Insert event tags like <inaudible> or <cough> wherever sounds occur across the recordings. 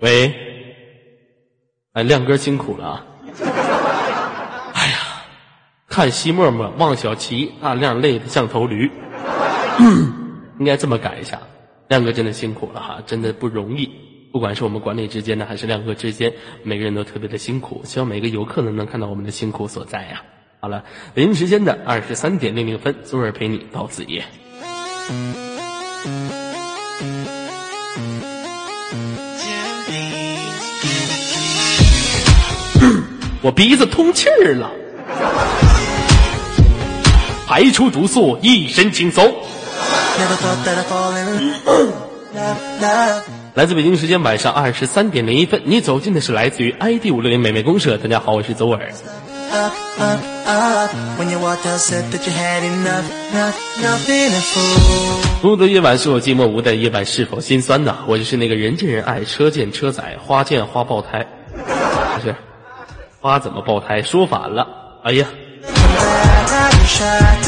喂，哎，亮哥辛苦了啊！<laughs> 哎呀，看西沫沫、望小琪，大亮累得像头驴，<clears throat> 应该这么改一下。亮哥真的辛苦了哈，真的不容易。不管是我们管理之间呢，还是亮哥之间，每个人都特别的辛苦。希望每个游客呢能看到我们的辛苦所在呀。好了，北京时间的二十三点零零分，左耳陪你到子夜。我鼻子通气儿了，排出毒素，一身轻松。来自北京时间晚上二十三点零一分，你走进的是来自于 ID 五六零美美公社。大家好，我是左耳。孤独夜晚是我寂寞无的夜晚，是否心酸呢？我就是那个人见人爱，车见车载，花见花爆胎，不是。花怎么爆胎？说反了！哎呀，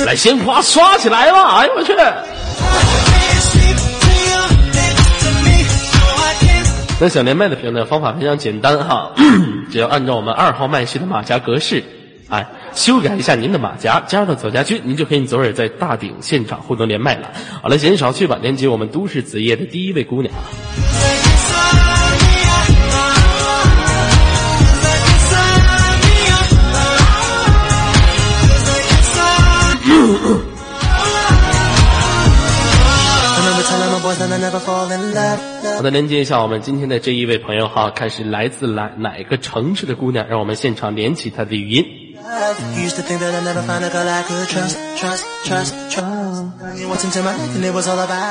来鲜花刷起来吧！哎呦我去！那想连麦的朋友呢？方法非常简单哈，<clears throat> 只要按照我们二号麦序的马甲格式，哎，修改一下您的马甲，加入到左家军，您就可以昨儿在大顶现场互动连麦了。好了，闲少去吧，连接我们都市子夜的第一位姑娘。好的，连接一下我们今天的这一位朋友哈，看是来自哪哪个城市的姑娘，让我们现场连起她的语音。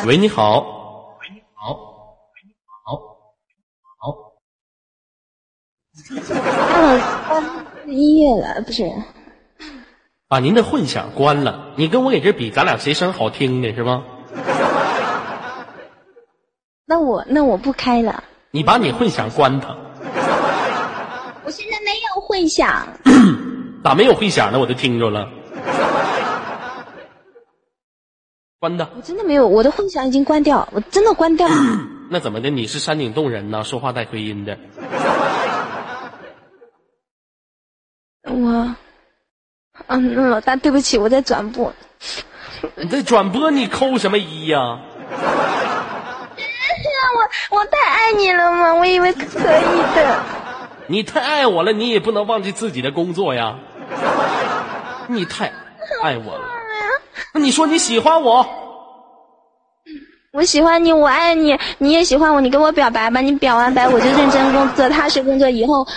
喂，你好。喂，你好。喂，你好。好。关音乐了，不是？把您的混响关了，你跟我给这比，咱俩谁声好听的是吗？<laughs> 那我那我不开了。你把你混响关它。我现在没有混响。<coughs> 咋没有混响呢？我都听着了。关的。我真的没有，我的混响已经关掉，我真的关掉了。<coughs> 那怎么的？你是山顶洞人呢？说话带回音的。我，嗯，老大，对不起，我在转播。你在转播？你扣什么一呀？我我太爱你了嘛？我以为可以的。你太爱我了，你也不能忘记自己的工作呀。你太爱我了。那你说你喜欢我？我喜欢你，我爱你，你也喜欢我，你跟我表白吧。你表完白，我就认真工作，踏实工作。以后，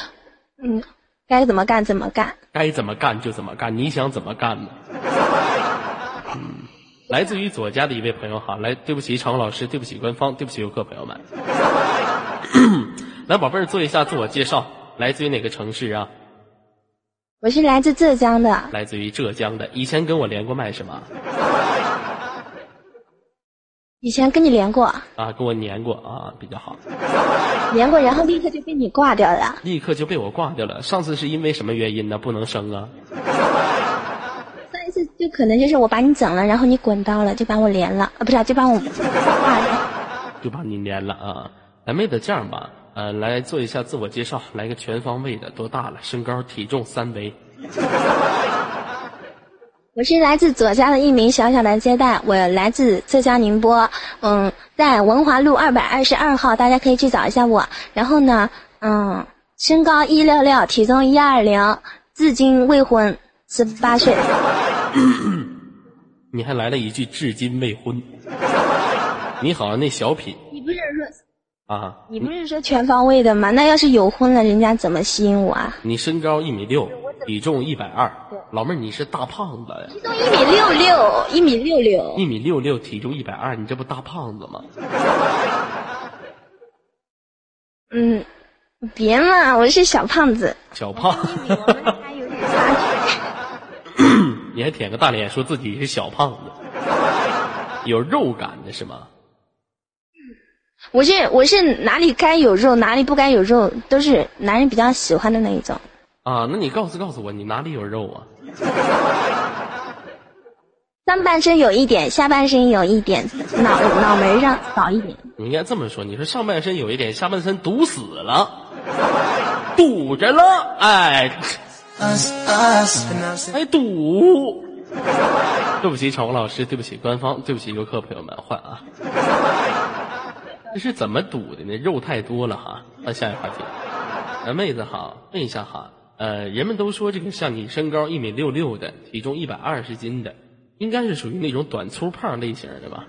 嗯，该怎么干怎么干。该怎么干就怎么干，你想怎么干呢？来自于左家的一位朋友哈，来，对不起，常老师，对不起，官方，对不起，游客朋友们。<clears throat> 来，宝贝儿，做一下自我介绍，来自于哪个城市啊？我是来自浙江的。来自于浙江的，以前跟我连过麦是吗？以前跟你连过。啊，跟我连过啊，比较好。连过，然后立刻就被你挂掉了。立刻就被我挂掉了。上次是因为什么原因呢？不能生啊。<laughs> 上一次就可能就是我把你整了，然后你滚刀了，就把我连了啊，不是，就把我挂了，就把你连了啊。咱妹子这样吧，呃，来做一下自我介绍，来个全方位的，多大了？身高、体重、三围。我是来自左家的一名小小的接待，我来自浙江宁波，嗯，在文华路二百二十二号，大家可以去找一下我。然后呢，嗯，身高一六六，体重一二零，至今未婚，十八岁。<coughs> 你还来了一句“至今未婚”，你好像那小品。啊？你不是说全方位的吗？那要是有婚了，人家怎么吸引我啊？你身高一米六，体重一百二，老妹儿你是大胖子呀？体重一米六六，一米六六，一米六六，体重一百二，你这不大胖子吗？<laughs> 嗯，别嘛，我是小胖子。小胖。还有点差距。<laughs> 你还舔个大脸，说自己是小胖子，有肉感的是吗？我是我是哪里该有肉，哪里不该有肉，都是男人比较喜欢的那一种。啊，那你告诉告诉我，你哪里有肉啊？上半身有一点，下半身有一点，脑脑门上少一点。你应该这么说，你说上半身有一点，下半身堵死了，堵着了，哎，哎堵。对不起，场务老师，对不起，官方，对不起，游客朋友们，换啊。这是怎么堵的呢？肉太多了哈。那下一个话题，呃，妹子好，问一下哈，呃，人们都说这个像你身高一米六六的，体重一百二十斤的。应该是属于那种短粗胖类型的吧。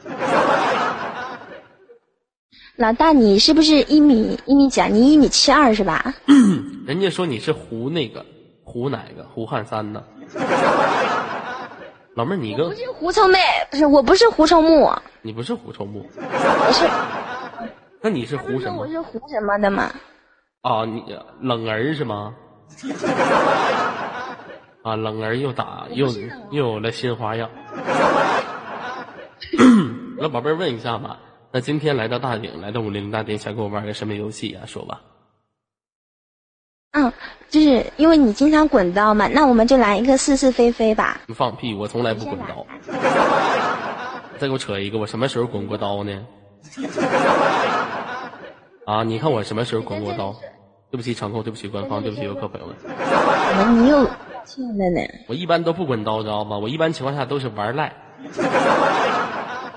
老大，你是不是一米一米几？你一米七二是吧？<coughs> 人家说你是胡那个胡哪个胡汉三呢？老妹儿，你个不是胡臭妹，不是我不是胡臭木。你不是胡臭木？不是。那你是胡什么？我是胡什么的吗？啊，你冷儿是吗？<laughs> 啊，冷儿又打又又有了新花样。<laughs> 那宝贝儿问一下吧，那今天来到大鼎，来到五零大殿，想跟我玩个什么游戏呀？说吧。嗯，就是因为你经常滚刀嘛，那我们就来一个是是非非吧。你放屁！我从来不滚刀。<laughs> 再给我扯一个，我什么时候滚过刀呢？啊，你看我什么时候滚过刀？对不起场控，对不起官方，对不起游客朋友们。你又。我一般都不滚刀，知道吗？我一般情况下都是玩赖。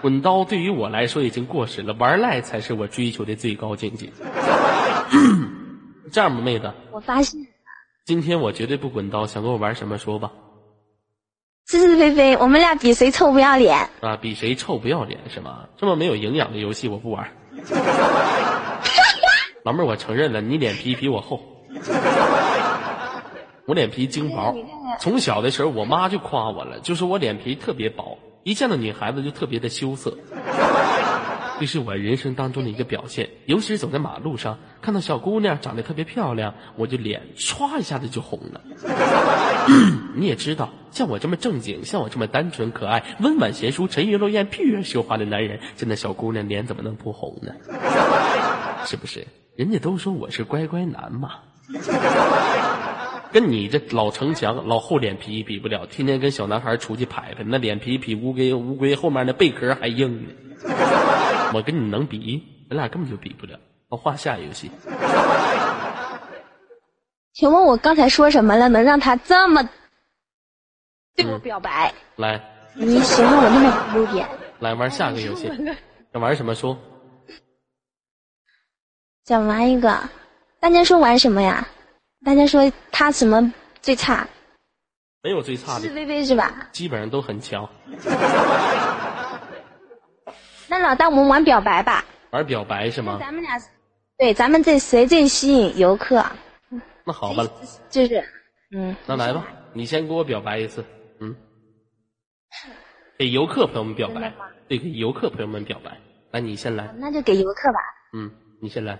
滚刀对于我来说已经过时了，玩赖才是我追求的最高境界。<clears throat> 这样吧，妹子，我发现今天我绝对不滚刀，想跟我玩什么说吧。是是非非，我们俩比谁臭不要脸啊！比谁臭不要脸是吗？这么没有营养的游戏我不玩。<laughs> 老妹儿，我承认了，你脸皮比我厚。我脸皮精薄，从小的时候我妈就夸我了，就说我脸皮特别薄，一见到女孩子就特别的羞涩，这是我人生当中的一个表现。尤其是走在马路上，看到小姑娘长得特别漂亮，我就脸唰一下子就红了。<coughs> 你也知道，像我这么正经，像我这么单纯可爱、温婉贤淑、沉鱼落雁、闭月羞花的男人，见到小姑娘脸怎么能不红呢？<laughs> 是不是？人家都说我是乖乖男嘛。跟你这老城墙、老厚脸皮比不了，天天跟小男孩出去拍拍，那脸皮比乌龟乌龟后面那贝壳还硬呢。我跟你能比？咱俩根本就比不了。我换下游戏。请问我刚才说什么了，能让他这么对我表白？来，你喜欢我那么优点。来玩下个游戏，想玩什么说？想玩一个，大家说玩什么呀？大家说他什么最差？没有最差的，是微微是吧？基本上都很强。<laughs> 那老大，我们玩表白吧。玩表白是吗？咱们俩，对，咱们这谁最吸引游客？那好吧，就是，嗯。那来吧，你先给我表白一次，嗯。给游客朋友们表白，对，给游客朋友们表白。那，你先来。那就给游客吧。嗯，你先来。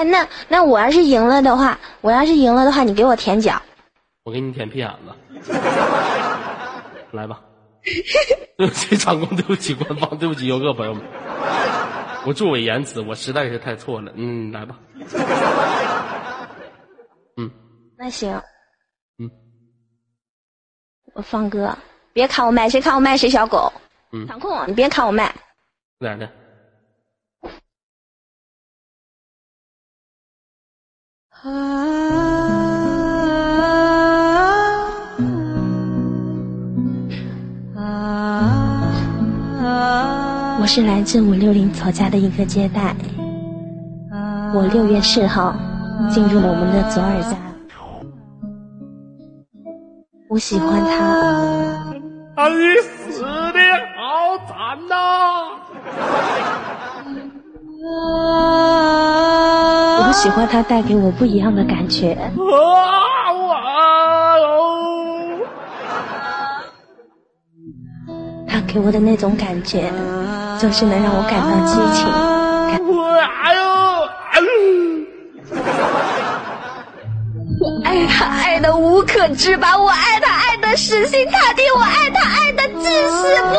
哎，那那我要是赢了的话，我要是赢了的话，你给我舔脚。我给你舔屁眼子。来吧。对不起，场控，对不起，官方，对不起，游客朋友们，我作伪言辞，我实在是太错了。嗯，来吧。嗯。那行。嗯。我放歌，别砍我麦，谁砍我麦谁小狗。嗯。场控，你别砍我麦。咋的？我是来自五六零左家的一个接待，我六月四号进入了我们的左耳家，我喜欢他。啊，你死的好惨呐！我喜欢他带给我不一样的感觉。他给我的那种感觉，就是能让我感到激情。我爱他爱的无可置拔，我爱他爱的死心塌地，我爱他爱的至死不渝。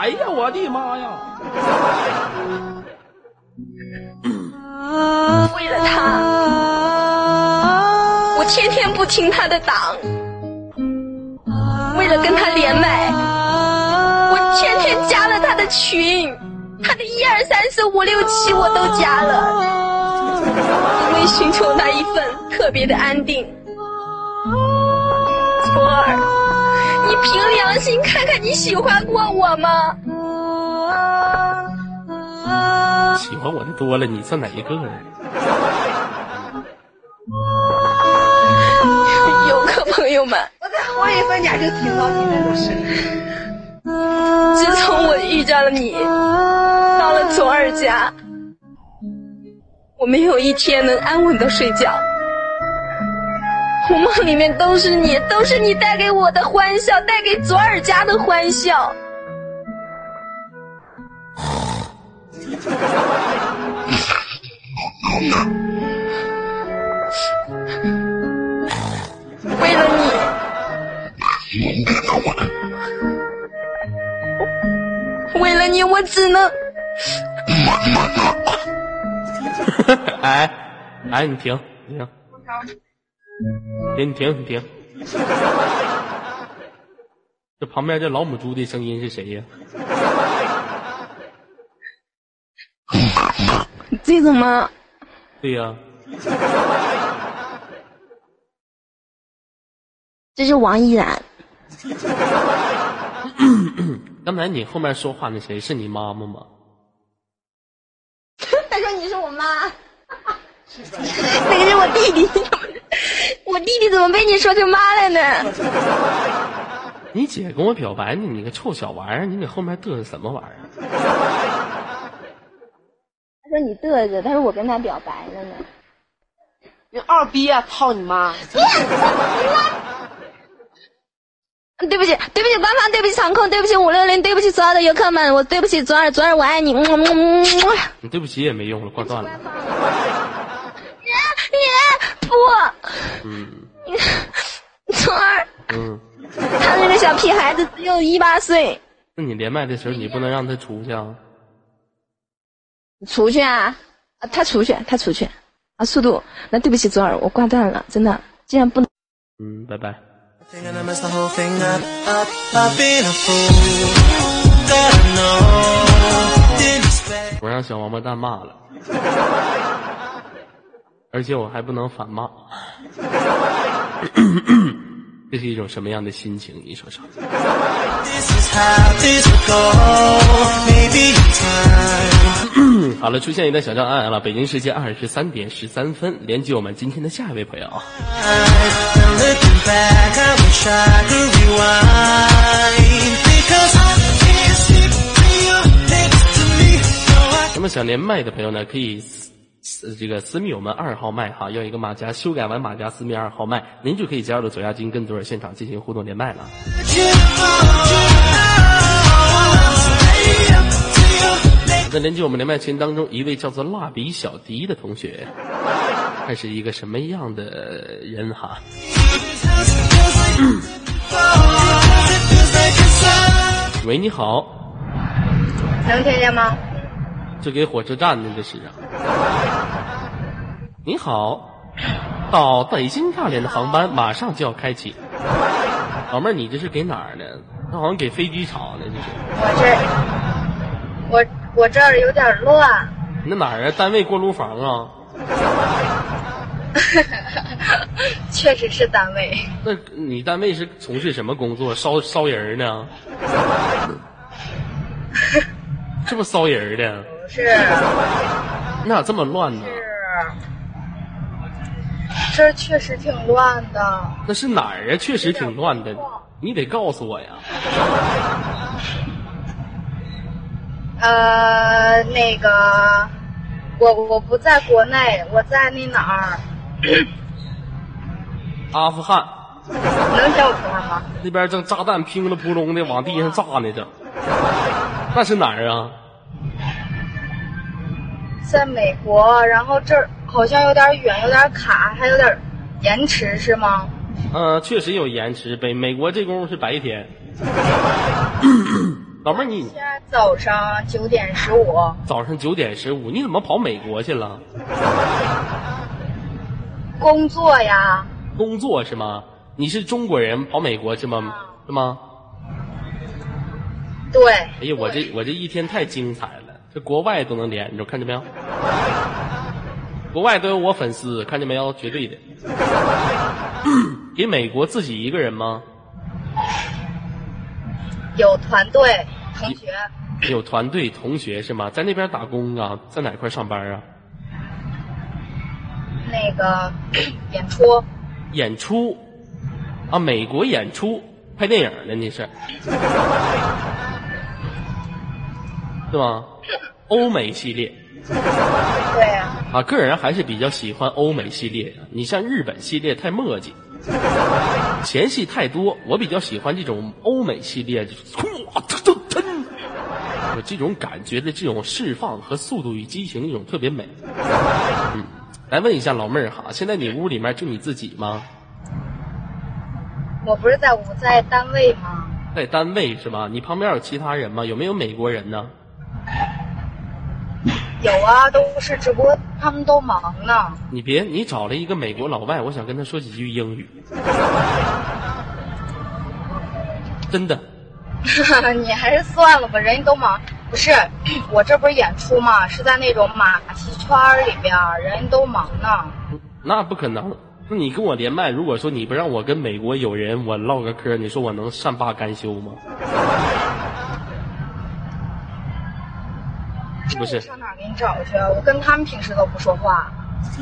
哎呀，我的妈呀！为了他，我天天不听他的党。为了跟他连麦，我天天加了他的群，他的一二三四五六七我都加了，因为寻求那一份特别的安定。左儿，你凭良心看看，你喜欢过我吗？喜欢我的多了，你算哪一个呀？<laughs> 游客朋友们，我在黄一分家就听到你们的声音。自从我遇见了你，到了左耳家，我没有一天能安稳的睡觉。我梦里面都是你，都是你带给我的欢笑，带给左耳家的欢笑。为了你，为了你，我只能。哎，哎，你停，你停，停，你停，你停。这旁边这老母猪的声音是谁呀？<laughs> 这种吗？对呀、<laughs> 这是王依然。<laughs> 刚才你后面说话那谁是你妈妈吗？他说你是我妈，那个是我弟弟，我弟弟怎么被你说成妈了呢？你姐跟我表白呢，你个臭小玩意儿，你给后面嘚瑟什么玩意儿？他说你嘚瑟，他说我跟他表白了呢。你二逼啊！操你妈！<laughs> 对不起，对不起，官方，对不起，场控，对不起，五六零，对不起，所有的游客们，我对不起左耳，左耳，我爱你。嗯嗯嗯嗯你对不起也没用了，挂断了。<laughs> 耶不，<laughs> 嗯左耳，嗯，他那个小屁孩子只有一八岁，那你连麦的时候你不能让他出去啊？出去啊！啊，他出去，他出去。啊，速度，那对不起，左耳，我挂断了，真的，既然不能，嗯，拜拜。我让小王八蛋骂了，<laughs> 而且我还不能反骂。<laughs> 这是一种什么样的心情？你说说。好了，出现一段小障碍了。北京时间二十三点十三分，连接我们今天的下一位朋友。那么想连麦的朋友呢，可以这个私密我们二号麦哈，要一个马甲，修改完马甲私密二号麦，您就可以加入左亚金跟左耳现场进行互动连麦了。can't 在连接我们连麦群当中，一位叫做蜡笔小迪的同学，他是一个什么样的人哈？喂，你好，能听见吗？这给火车站呢，这是啊。你好，到北京大连的航班马上就要开启。老妹儿，你这是给哪儿呢？那好像给飞机场呢，这是。我这，我我这儿有点乱。你那哪儿啊？单位锅炉房啊？<laughs> 确实是单位，那你单位是从事什么工作？烧烧人儿呢？<laughs> 这不烧人儿的？不是你咋这么乱呢？是，这确实挺乱的。那是哪儿啊？确实挺乱的，你得告诉我呀。呃，那个，我我不在国内，我在那哪儿？阿富汗能听我说话吗？那边正炸弹乒了扑隆的往地上炸呢，正。那是哪儿啊？在美国，然后这儿好像有点远，有点卡，还有点延迟，是吗？嗯、确实有延迟。北美国这功夫是白天。<clears throat> 老妹儿，你现在早上九点十五，早上九点十五，你怎么跑美国去了？工作呀，工作是吗？你是中国人跑美国是吗？是吗？对。哎呀，我这我这一天太精彩了，这国外都能连着，看见没有？国外都有我粉丝，看见没有？绝对的。<clears throat> 给美国自己一个人吗？有团队同学，<clears throat> 有团队同学是吗？在那边打工啊？在哪块上班啊？那个 <clears throat> 演出，演出啊？美国演出拍电影呢？你是 <laughs> 是吗？欧美系列对呀、啊，个人还是比较喜欢欧美系列的。你像日本系列太墨迹，前戏太多，我比较喜欢这种欧美系列，就是这种感觉的这种释放和《速度与激情》那种特别美。嗯，来问一下老妹儿哈，现在你屋里面就你自己吗？我不是在我在单位吗？在单位是吧？你旁边有其他人吗？有没有美国人呢？有啊，都是，只不过他们都忙呢。你别，你找了一个美国老外，我想跟他说几句英语。真的，<laughs> 你还是算了吧，人家都忙。不是，<clears throat> 我这不是演出嘛，是在那种马戏圈里边，人家都忙呢。那不可能。那你跟我连麦，如果说你不让我跟美国友人我唠个嗑，你说我能善罢甘休吗？不是我上哪儿给你找去啊？我跟他们平时都不说话，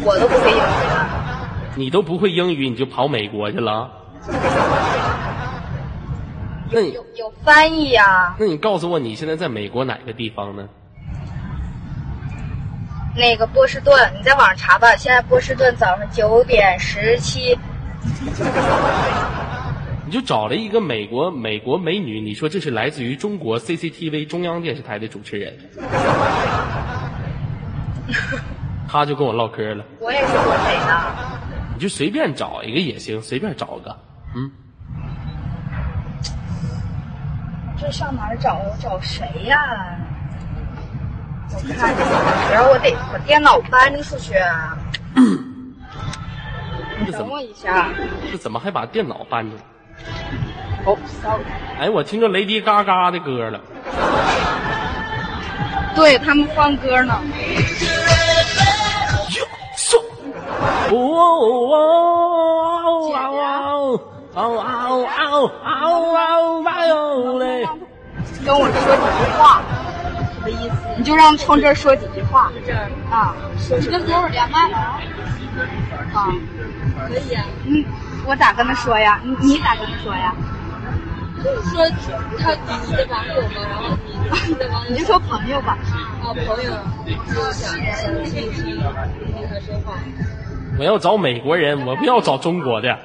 我都不会英语。你都不会英语，你就跑美国去了？那你有有翻译呀、那你告诉我你现在在美国哪个地方呢？那个波士顿，你在网上查吧。现在波士顿早上九点十七，你就找了一个美国美国美女，你说这是来自于中国 CCTV 中央电视台的主持人，<laughs> 他就跟我唠嗑了。我也是东北的。你就随便找一个也行，随便找个，嗯，这上哪儿找？我找谁呀、我看一下，然后我得把电脑搬出去。啊你等我一下。这怎么还把电脑搬着？哎，我听着雷迪嘎嘎的歌了。对他们放歌呢。哟，嗖！哦哦哦哦哦哦哦哦哦哟嘞！跟我说几句话，什么意思？你就让冲这说几句话。啊，你跟左手连麦了啊？啊，可以啊。嗯，我咋跟他说呀？你你咋跟他说呀？说他你的网友吗，然后你你的网友你就说朋友吧。啊朋友就想想听一听听他说话。我要找美国人，我不要找中国的。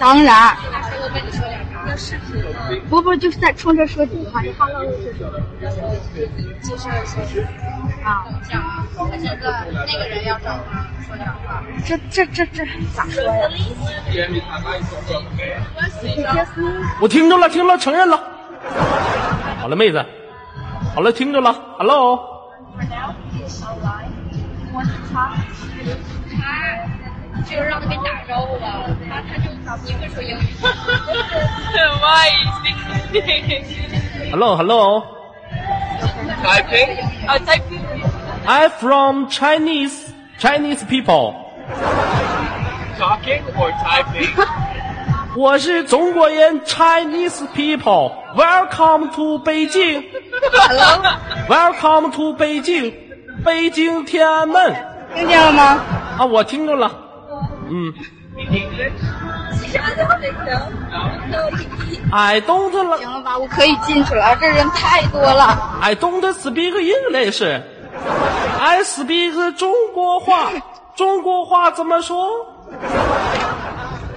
当然，不不，就是在冲这说几句话。你 hello 是什么？然后介绍一下。啊，讲啊，他现在那个人要找他说点话。这这这这咋说呀？我听着了，听了，承认了。好了，妹子，好了，听着了。Hello，他就是让他给你打招呼吧，他他就你会说英语。Why speaking? Hello，Hello。Typing? Uh, typing. I'm from Chinese Chinese people。Talking or typing? 我是中国人，Chinese people。Welcome to 北京。Welcome to 北京，北京天安门。听见了吗？啊，我听着了。嗯。，I don't 了行了吧，我可以进去了，这人太多了。I don't speak English. I speak 中国话。中国话怎么说？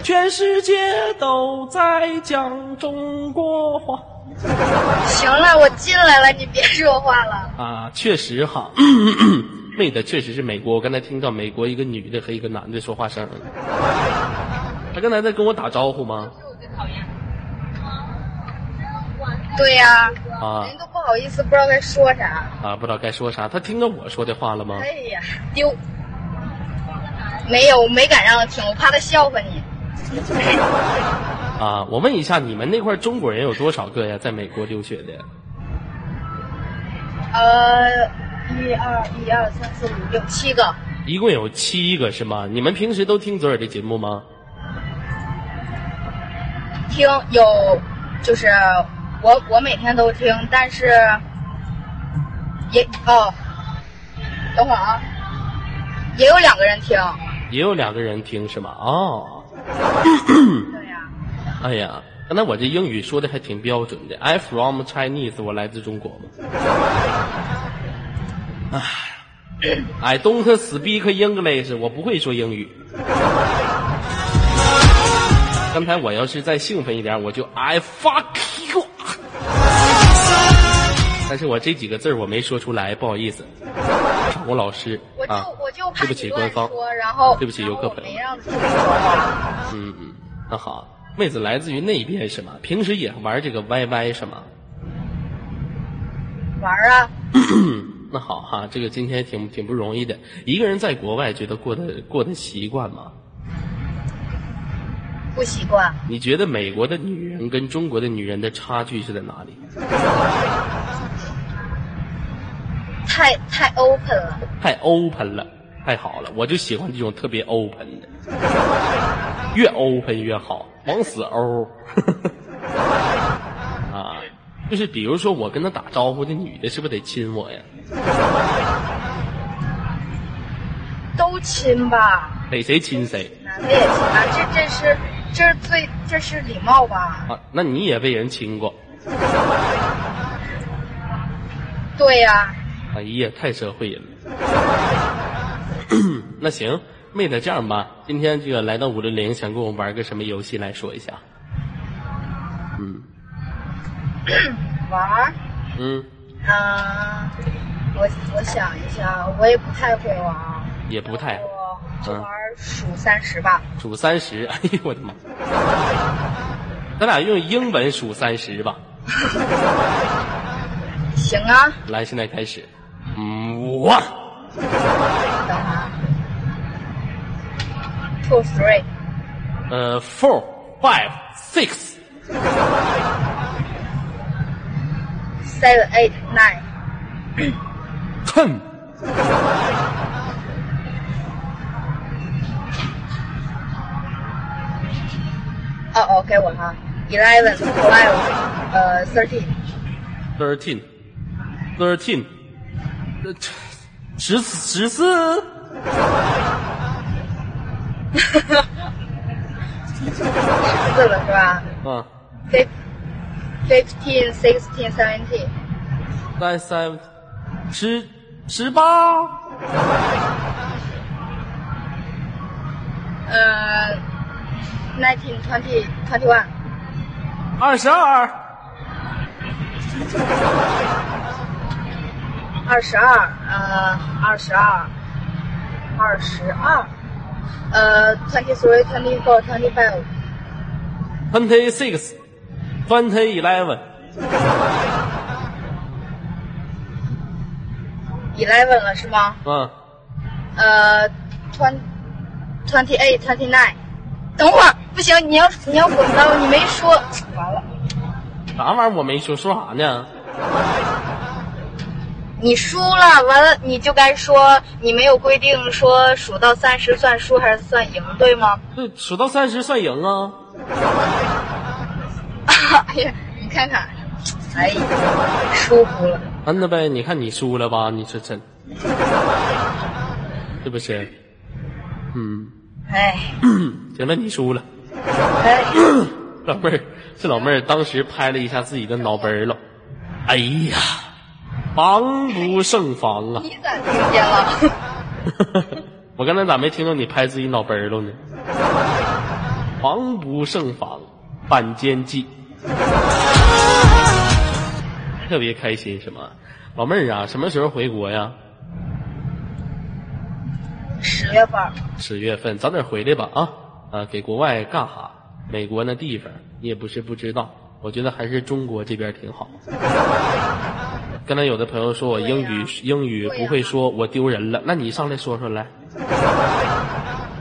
全世界都在讲中国话行了，我进来了，你别说话了。啊！确实哈，妹的确实是美国。我刚才听到美国一个女的和一个男的说话声了。他刚才在跟我打招呼吗？对呀、啊人都不好意思，不知道该说啥。啊，不知道该说啥。他听到我说的话了吗？哎呀，丢！没有，我没敢让他听，我怕他笑话你。<laughs> 啊，我问一下，你们那块中国人有多少个呀？在美国留学的？呃，一二一二三四五六七个，一共有七个是吗？你们平时都听左耳的节目吗？听有，就是我我每天都听，但是也哦，等会儿啊，也有两个人听。也有两个人听是吗？哦，对呀、哎呀，刚才我这英语说的还挺标准的。I from Chinese，我来自中国嘛。唉，I don't speak English，我不会说英语。刚才我要是再兴奋一点，我就 I fuck you。但是我这几个字儿我没说出来，不好意思，场工老师我就、啊，我就怕对不起官方，然后对不起游客朋友。<laughs> 嗯嗯，那好，妹子来自于那边是吗？平时也玩这个 YY 是吗？玩儿啊，<clears throat> 那好哈，这个今天挺挺不容易的。一个人在国外，觉得过得过得习惯吗？不习惯。你觉得美国的女人跟中国的女人的差距是在哪里？太太 open 了，太 open 了，太好了，我就喜欢这种特别 open 的，越 open 越好，往死欧。啊，就是比如说我跟他打招呼，那女的是不是得亲我呀？<laughs> 都亲吧，逮谁亲谁男的也亲啊，这这是这是最这是礼貌吧？啊？那你也被人亲过？对呀、哎呀，太社会人了。<coughs> 那行，妹子，这样吧，今天这个来到五六零，想跟我玩个什么游戏来说一下？嗯 <coughs> 玩儿，嗯，啊，我我想一下，我也不太会玩儿，也不太我就玩儿数三十吧。数三十。<laughs> 哎呦我的妈！咱俩用英文数三十吧。<laughs> 行啊，来，现在开始。嗯，one 等啊，two three 呃，four five six seven eight nine ten 哦哦，给我哈，eleven twelve 呃 thirteen thirteen thirteen 呃十十四十四了是吧啊，？fif fifteen sixteen seventeen 三三十十八呃 nineteen twenty twenty one 二十二二十二呃二十二二十二呃 twenty three twenty four twenty five twenty six twenty eleven eleven 了是吗？嗯，呃，twenty twenty eight twenty nine。等会儿不行，你要你要滚刀你没说，完了，啥玩意儿我没说，说啥呢？<laughs> 你输了，完了你就该说你没有规定说数到三十算输还是算赢，对吗？对数到三十算赢啊！哎呀，你看看，哎呀，舒服了。安那呗，你看你输了吧？你说真，是不是？嗯，哎行了，你输了。哎，老妹儿，这老妹儿当时拍了一下自己的脑门儿了，哎呀，防不胜防啊！你咋听见了？<laughs> 我刚才咋没听到你拍自己脑门儿了呢？防不胜防，反间计，<laughs> 特别开心什么？老妹儿啊，什么时候回国呀？十月份，十月份，早点回来吧啊！啊，给国外干哈？美国那地方你也不是不知道，我觉得还是中国这边挺好。<laughs> 刚才有的朋友说我英语、英语不会说，我丢人了，那你上来说说来。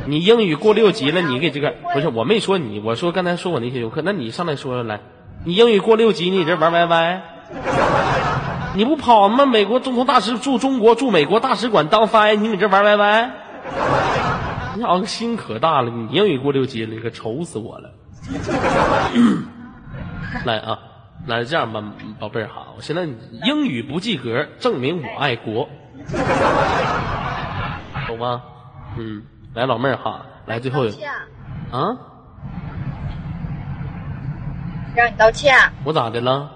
你英语过六级了，你给这个不是我没说你，我说刚才说我那些游客，那你上来说来，你英语过六级，你这玩 YY，你不跑吗？美国总统大使驻中国驻美国大使馆当翻译，你搁这玩 YY，你好像心可大了，你英语过六级了，你可愁死我了。<laughs> 来啊，来这样吧，宝贝儿哈，我现在英语不及格，证明我爱国，懂吗？嗯，来老妹儿哈，来最后啊，让你道歉。我咋的了？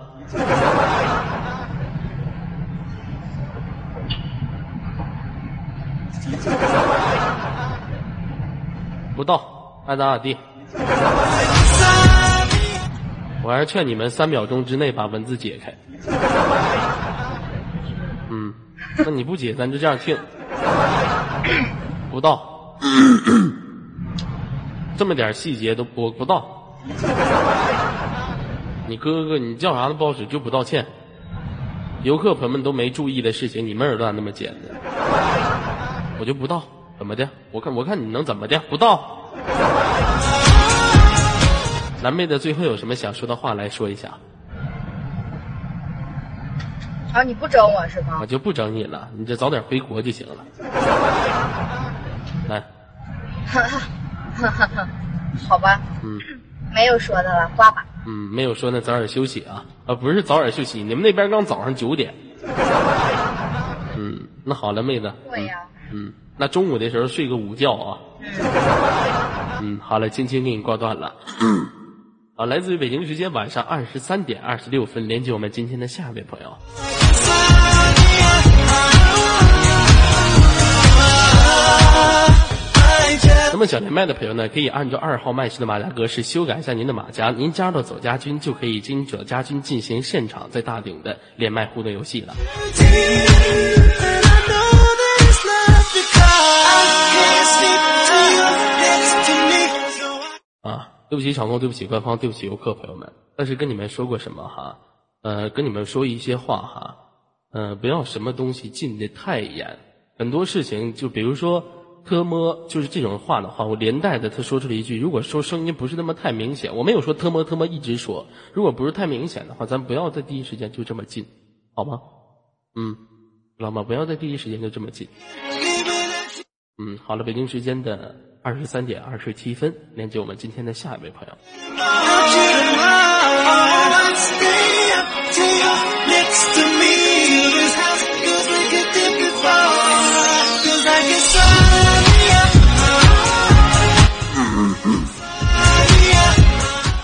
不道，爱咋咋地。我还是劝你们三秒钟之内把文字解开。嗯，那你不解，咱就这样听。不到，<coughs> 这么点细节都不不到。你哥哥，你叫啥都不好使，就不道歉。游客朋友们都没注意的事情，你们耳朵咋那么尖呢？我就不到，怎么的？我看我看你能怎么的？不到。蓝妹的最后有什么想说的话来说一下？啊，你不整我是吗我？就不整你了，你这早点回国就行了。来，<laughs> 好吧，嗯没有说的了，挂吧。嗯，没有说那早点休息啊，啊不是早点休息，你们那边刚早上九点。<laughs> 嗯，那好了，妹子。对呀、嗯，那中午的时候睡个午觉啊。嗯，好了，轻轻给你挂断了。啊，来自于北京时间晚上二十三点二十六分，连接我们今天的下一位朋友。那么想连麦的朋友呢，可以按照二号麦序的马甲格式修改一下您的马甲，您加入到走家军就可以经走家军进行现场在大顶的连麦互动游戏了。啊，对不起场控，对不起官方，对不起游客朋友们。但是跟你们说过什么哈？呃，跟你们说一些话哈，呃，不要什么东西禁的太严，很多事情就比如说特么，就是这种话的话，我连带的他说出了一句，如果说声音不是那么太明显，我没有说特么特么一直说，如果不是太明显的话，咱不要在第一时间就这么近，好吗？嗯，知道吗？不要在第一时间就这么近。嗯，好了，北京时间的二十三点二十七分，连接我们今天的下一位朋友。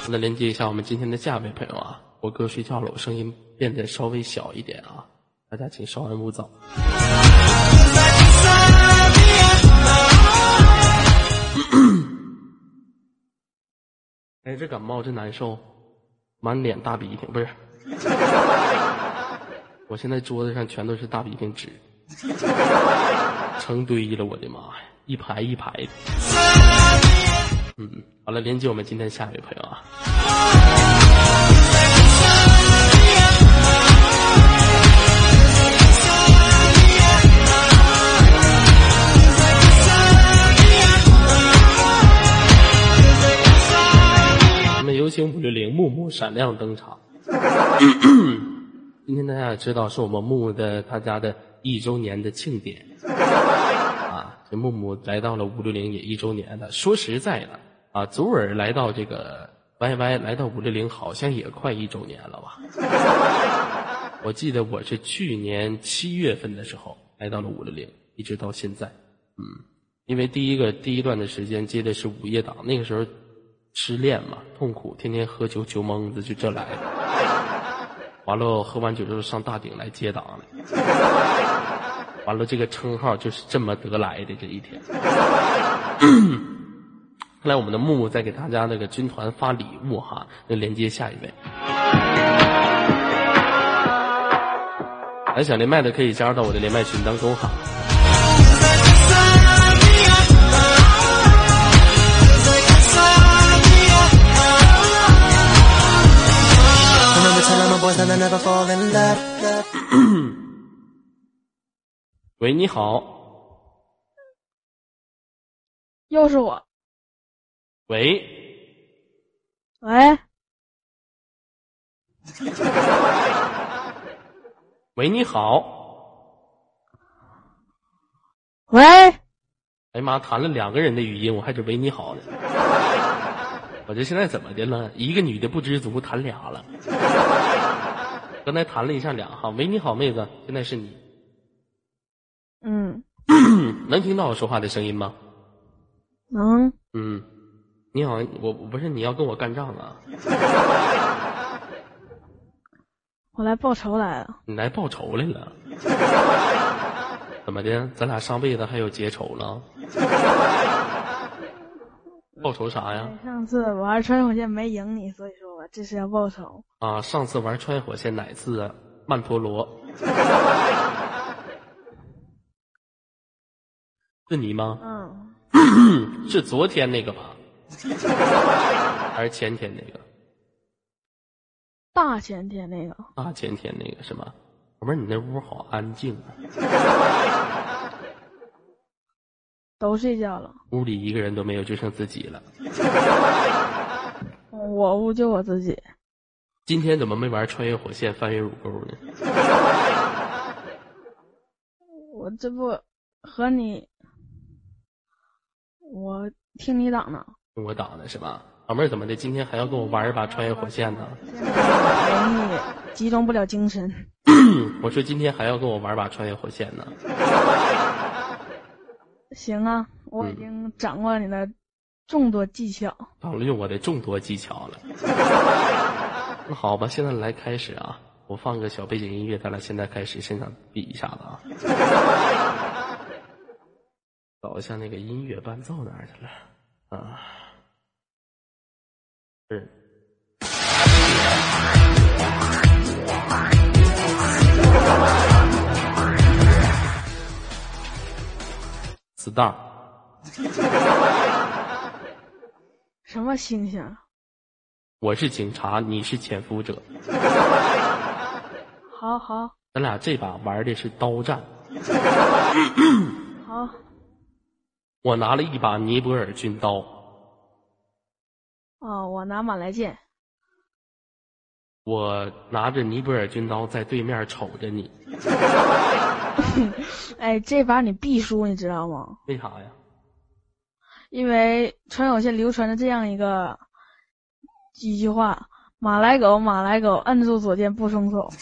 那连接一下我们今天的下一位朋友啊，我哥睡觉了，我声音变得稍微小一点啊，大家请稍安勿躁。哎，这感冒真难受，满脸大鼻涕，不是？<laughs> 我现在桌子上全都是大鼻涕纸，成堆了，我的妈呀，一排一排的。嗯，好了，连接我们今天下一位朋友啊。我们有请五六零木木闪亮登场。<laughs> 今天大家也知道，是我们木木的他家的一周年的庆典啊。这木木来到了五六零也一周年了。说实在的啊，祖尔来到这个 YY 来到五六零，好像也快一周年了吧？<laughs> 我记得我是去年七月份的时候来到了五六零，一直到现在。嗯，因为第一个第一段的时间接的是午夜档，那个时候失恋嘛，痛苦，天天喝酒酒蒙子，就这来的。完了，喝完酒之后上大顶来接档了。完了，这个称号就是这么得来的。这一天，看来我们的木木在给大家那个军团发礼物哈，那连接下一位。来，想连麦的可以加入到我的连麦群当中哈。<coughs> 喂，你好，又是我。喂，喂，喂，你好。喂，哎呀妈，谈了两个人的语音，我还是喂你好呢。<laughs> 我这现在怎么的了？一个女的不知足，谈俩了。刚才谈了一下俩哈，喂，你好，妹子，现在是你，嗯，<clears throat> 能听到我说话的声音吗？能，嗯，你好，我我不是你要跟我干仗啊？<laughs> 我来报仇来了。你来报仇来了？<laughs> 怎么的？咱俩上辈子还有结仇了？报仇啥呀？上次玩穿越火线没赢你，所以说我这是要报仇。啊，上次玩穿越火线哪次啊？曼陀罗，<laughs> 是你吗？嗯，<clears throat> 是昨天那个吧？<laughs> 还是前天那个？大前天那个，大前天那个是吗？宝贝，你那屋好安静啊，<laughs> 都睡觉了。屋里一个人都没有，就剩自己了。<laughs> 我屋就我自己。今天怎么没玩穿越火线翻越乳沟呢？我这不和你，我听你挡呢。跟我打的是吧？老妹儿怎么的？今天还要跟我玩一把穿越火线呢？现在容易集中不了精神。<clears throat> 我说今天还要跟我玩把穿越火线呢。行啊，我已嗯经掌握你的众多技巧。掌握我的众多技巧了。那好吧，现在来开始啊！我放个小背景音乐，咱俩现在开始现场比一下子啊！找一下那个音乐伴奏哪儿去了啊？是。star，什么星星？我是警察，你是潜伏者，好好咱俩这把玩的是刀战。好，我拿了一把尼泊尔军刀，哦，我拿马来剑。我拿着尼泊尔军刀在对面瞅着你，<laughs> 哎，这把你必输，你知道吗？为啥呀？因为穿越火线流传着这样一个一句话：“马来狗，马来狗，摁住左键不松手。<laughs>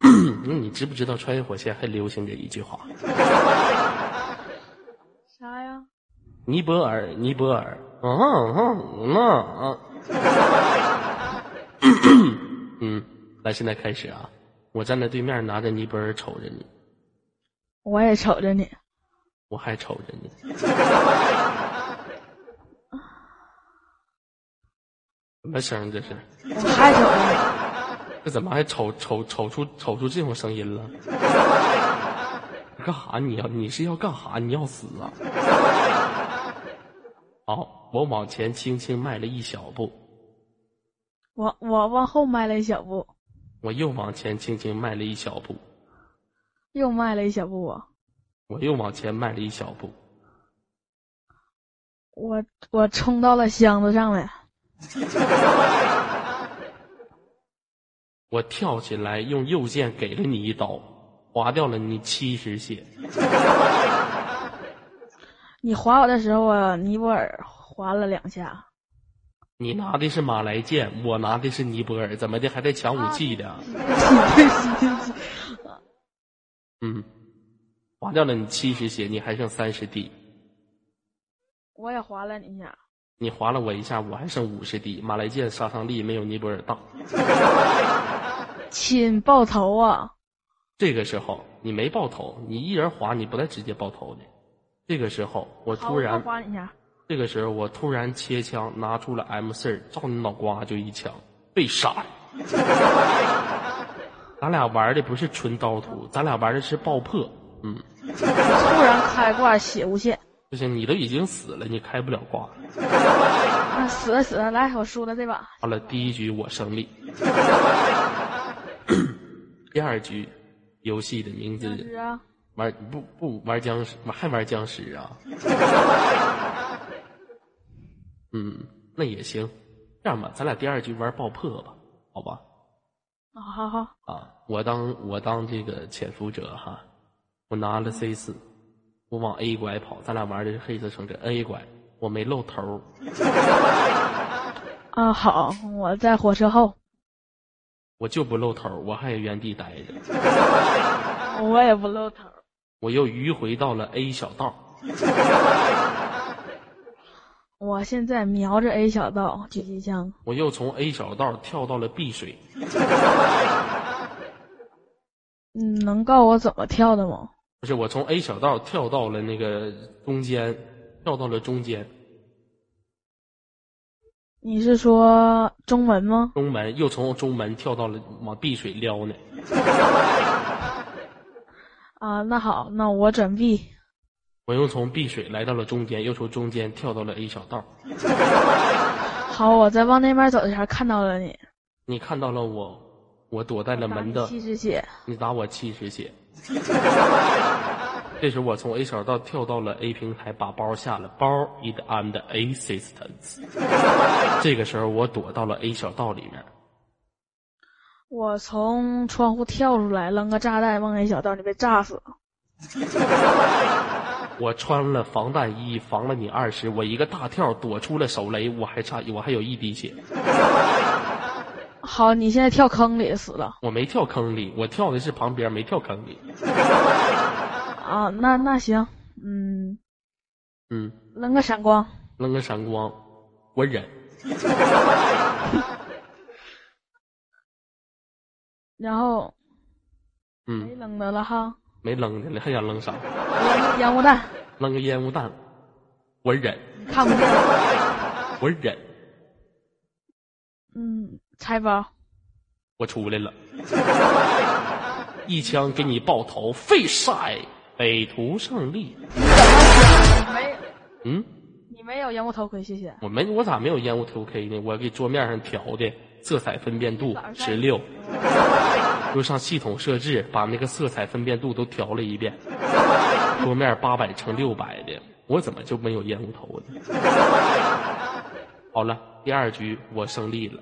<coughs> 那你知不知道穿越火线还流行着一句话？” <laughs> 尼泊尔，尼泊尔，嗯嗯嗯嗯，嗯，来，现在开始啊！我站在对面，拿着尼泊尔瞅着你，我也瞅着你。我还瞅着你。什么声儿这是？我还瞅着你。这怎么还瞅瞅瞅出瞅出这种声音了？干哈？你要你是要干哈？你要死啊！好，我往前轻轻迈了一小步，我我往后迈了一小步，我又往前轻轻迈了一小步，又迈了一小步啊！我又往前迈了一小步，我我冲到了箱子上面，我跳起来用右键给了你一刀，划掉了你七十血。<laughs> 你划我的时候啊，尼泊尔划了两下。你拿的是马来剑，我拿的是尼泊尔，怎么的还在抢武器的？<laughs> 嗯，划掉了你七十血，你还剩三十滴。我也划了你一下，你划了我一下，我还剩五十滴。马来剑杀伤力没有尼泊尔大。亲爆头啊！这个时候你没爆头，你一人划，你不带直接爆头的。这个时候我突然这个时候我突然切枪，拿出了 M 四，照你脑瓜就一枪，被杀。咱俩玩的不是纯刀图，咱俩玩的是爆破。嗯，突然开挂血无限不行，你都已经死了，你开不了挂。啊！死了死了，来，我输了这把。好了，第一局我胜利。<laughs> <coughs> 第二局，游戏的名字是啊！玩不不玩僵尸，还玩僵尸啊？<laughs> 嗯，那也行。这样吧，咱俩第二局玩爆破吧，好吧？啊，好好，啊，我当我当这个潜伏者哈，我拿了 C 四，我往 A 拐跑，咱俩玩的是黑色城镇 A 拐，我没露头，啊好，我在火车后，我就不露头，我还原地待着，我也不露头。我又迂回到了 A 小道，<laughs> 我现在瞄着 A 小道狙击枪，我又从 A 小道跳到了 B 水，嗯，能告诉我怎么跳的吗？不是我从 A 小道跳到了那个中间，跳到了中间你是说中门吗？中门，又从中门跳到了往 B 水撩呢。啊，那好，那我转 B。我又从 B 水来到了中间，又从中间跳到了 A 小道。好，我在往那边走的时候看到了你，你看到了我，我躲在了门的，七十血。你打我七十血。这时我从 A 小道跳到了 A 平台，把包下了。包 it and assistance。这个时候我躲到了 A 小道里面。我从窗户跳出来，扔个炸弹往 A 小道你被炸死了。<laughs> 我穿了防弹衣，防了你二十，我一个大跳躲出了手雷，我还差，我还有一滴血。<laughs> 好，你现在跳坑里死了。我没跳坑里，我跳的是旁边，没跳坑里。<laughs> 啊，那那行，嗯嗯，扔个闪光，扔个闪光，我忍。然后嗯。没嗯，扔的了哈，没扔的了，还想扔啥？烟雾弹，扔个烟雾弹，我忍，看不见。<laughs> 我忍，嗯，拆包，我出来了，一枪给你爆头，废晒，北图胜利。没，嗯，你没有烟雾头盔，谢谢。我没，我咋没有烟雾头盔呢？我给桌面上调的色彩分辨度十六，又上系统设置把那个色彩分辨度都调了一遍，桌面八百乘六百的，我怎么就没有烟雾头呢？好了，第二局我胜利了。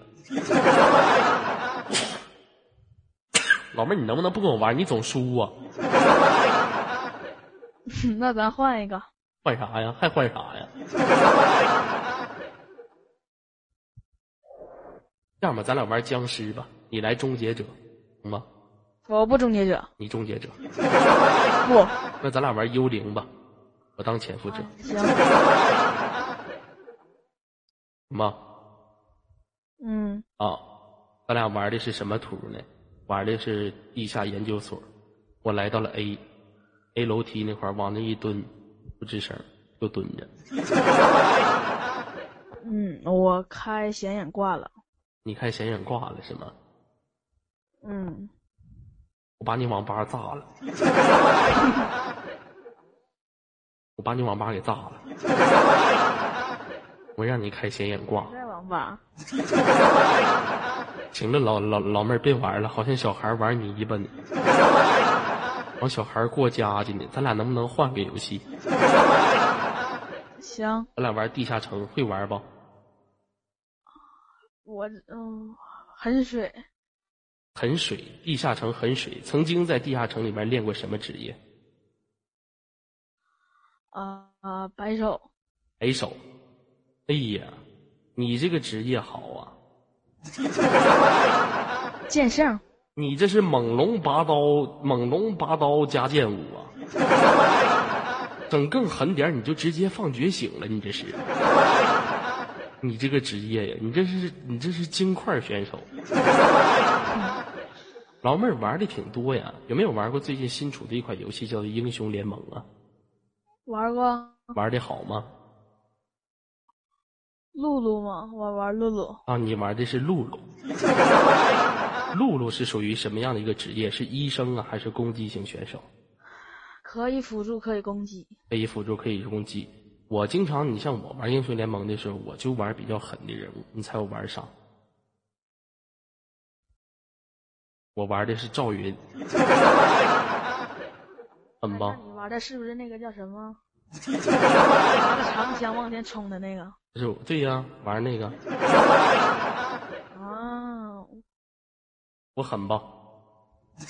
老妹儿，你能不能不跟我玩？你总输啊！<laughs> 那咱换一个，换啥呀？还换啥呀？这样吧，咱俩玩僵尸吧。你来终结者，行吗？我不终结者，你终结者。不那咱俩玩幽灵吧，我当潜伏者，行。行吗？嗯，啊，咱俩玩的是什么图呢？玩的是地下研究所。我来到了 A，A 楼梯那块儿往那一蹲，不吱声，就蹲着。嗯，我开显眼挂了。你开显眼挂了是吗？嗯，我把你网吧炸了，我把你网吧给炸了，我让你开显眼挂。在网吧。行了，老老老妹儿别玩了，好像小孩玩泥巴呢，我小孩过家去呢。咱俩能不能换个游戏？行，咱俩玩地下城，会玩不？我嗯，很水。很水，地下城很水。曾经在地下城里面练过什么职业？啊啊，白手。白手。哎呀，你这个职业好啊！<laughs> 剑圣。<laughs> 你这是猛龙拔刀，猛龙拔刀加剑舞啊！<laughs> 整更狠点，你就直接放觉醒了。你这是，你这个职业呀，你这是你这是金块选手。老妹儿玩的挺多呀，有没有玩过最近新出的一款游戏叫做《英雄联盟》啊？玩过玩的好吗？露露吗？我玩露露。啊，你玩的是露露。露露是属于什么样的一个职业？是医生啊，还是攻击型选手？可以辅助，可以攻击。可以辅助，可以攻击。我经常，你像我玩英雄联盟的时候，我就玩比较狠的人物，你猜我玩啥？我玩的是赵云。狠吧？你玩的是不是那个叫什么？拿着长枪往前冲的那个？不是，对呀，玩那个，啊，我狠吧？<laughs>